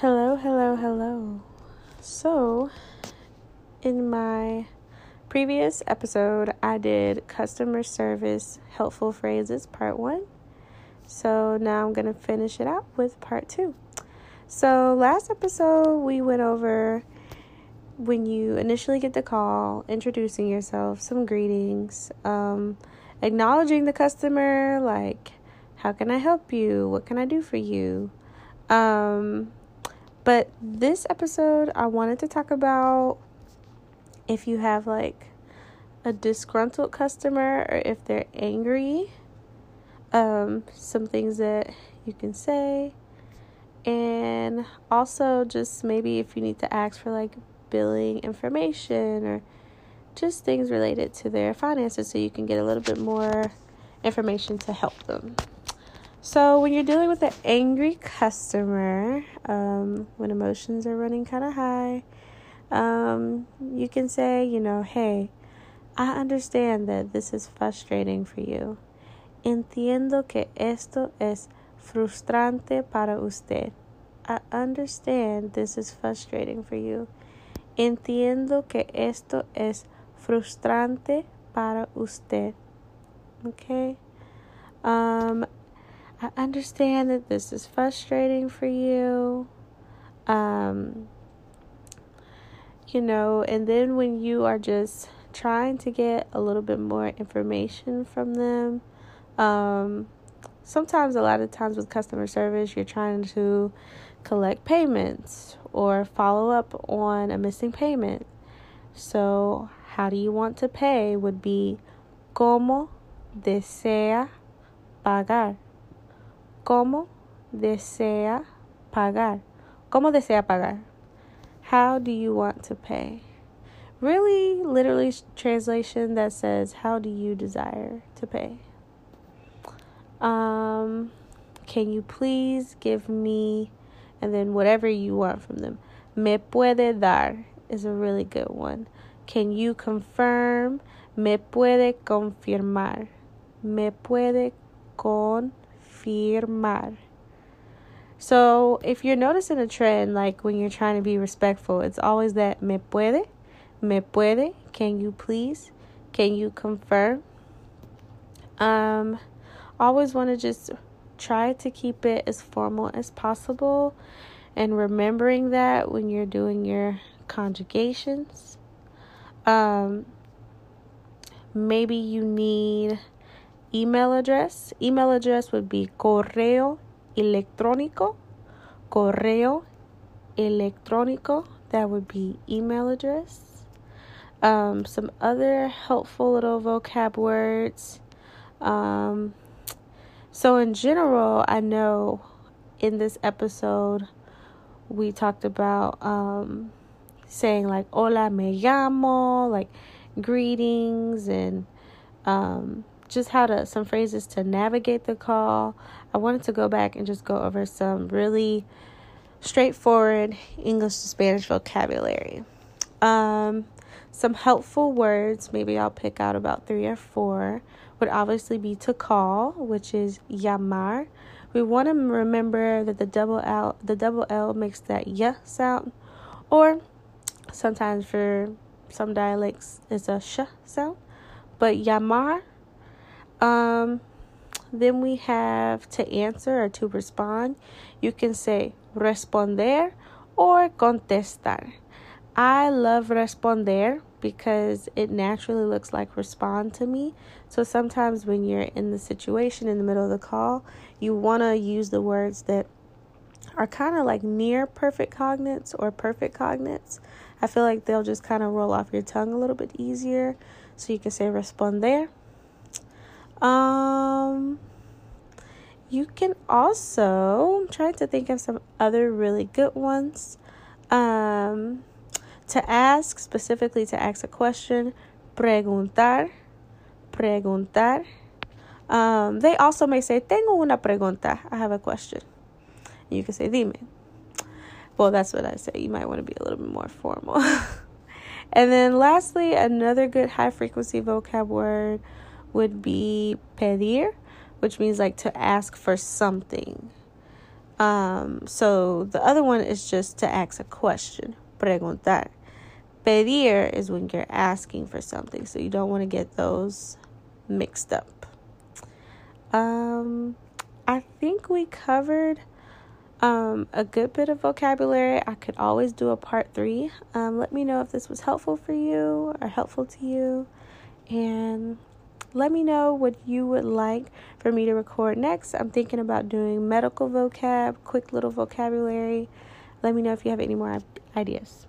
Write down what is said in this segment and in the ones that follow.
Hello, hello, hello. So, in my previous episode, I did customer service helpful phrases part one. So, now I'm going to finish it out with part two. So, last episode, we went over when you initially get the call, introducing yourself, some greetings, um, acknowledging the customer, like, how can I help you? What can I do for you? Um, but this episode, I wanted to talk about if you have like a disgruntled customer or if they're angry, um, some things that you can say, and also just maybe if you need to ask for like billing information or just things related to their finances so you can get a little bit more information to help them. So, when you're dealing with an angry customer, um, when emotions are running kind of high, um, you can say, you know, hey, I understand that this is frustrating for you. Entiendo que esto es frustrante para usted. I understand this is frustrating for you. Entiendo que esto es frustrante para usted. Okay? Um, I understand that this is frustrating for you. Um, you know, and then when you are just trying to get a little bit more information from them, um, sometimes a lot of times with customer service, you're trying to collect payments or follow up on a missing payment. So, how do you want to pay would be como desea pagar. ¿Cómo desea pagar? ¿Cómo desea pagar? How do you want to pay? Really, literally, translation that says, How do you desire to pay? Um, can you please give me, and then whatever you want from them. Me puede dar is a really good one. Can you confirm? Me puede confirmar. Me puede confirmar confirmar. So if you're noticing a trend, like when you're trying to be respectful, it's always that me puede, me puede, can you please, can you confirm? Um, always want to just try to keep it as formal as possible, and remembering that when you're doing your conjugations. Um, maybe you need email address. Email address would be correo electrónico. Correo electrónico. That would be email address. Um, some other helpful little vocab words. Um, so, in general, I know in this episode we talked about um, saying like hola me llamo, like greetings and um, just how to some phrases to navigate the call. I wanted to go back and just go over some really straightforward English to Spanish vocabulary. Um, some helpful words, maybe I'll pick out about three or four, would obviously be to call, which is llamar. We want to remember that the double L, the double L makes that y sound, or sometimes for some dialects it's a sh sound. But llamar um, then we have to answer or to respond. You can say responder or contestar. I love responder because it naturally looks like respond to me. So sometimes when you're in the situation in the middle of the call, you want to use the words that are kind of like near perfect cognates or perfect cognates. I feel like they'll just kind of roll off your tongue a little bit easier. So you can say responder um, you can also I'm trying to think of some other really good ones. Um, to ask specifically to ask a question, preguntar, preguntar. Um, they also may say, Tengo una pregunta. I have a question. You can say, Dime. Well, that's what I say. You might want to be a little bit more formal. and then, lastly, another good high frequency vocab word would be pedir, which means like to ask for something. Um, so the other one is just to ask a question, preguntar. Pedir is when you're asking for something, so you don't want to get those mixed up. Um, I think we covered um, a good bit of vocabulary. I could always do a part three. Um, let me know if this was helpful for you or helpful to you. And let me know what you would like for me to record next. I'm thinking about doing medical vocab, quick little vocabulary. Let me know if you have any more ideas.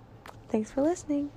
Thanks for listening.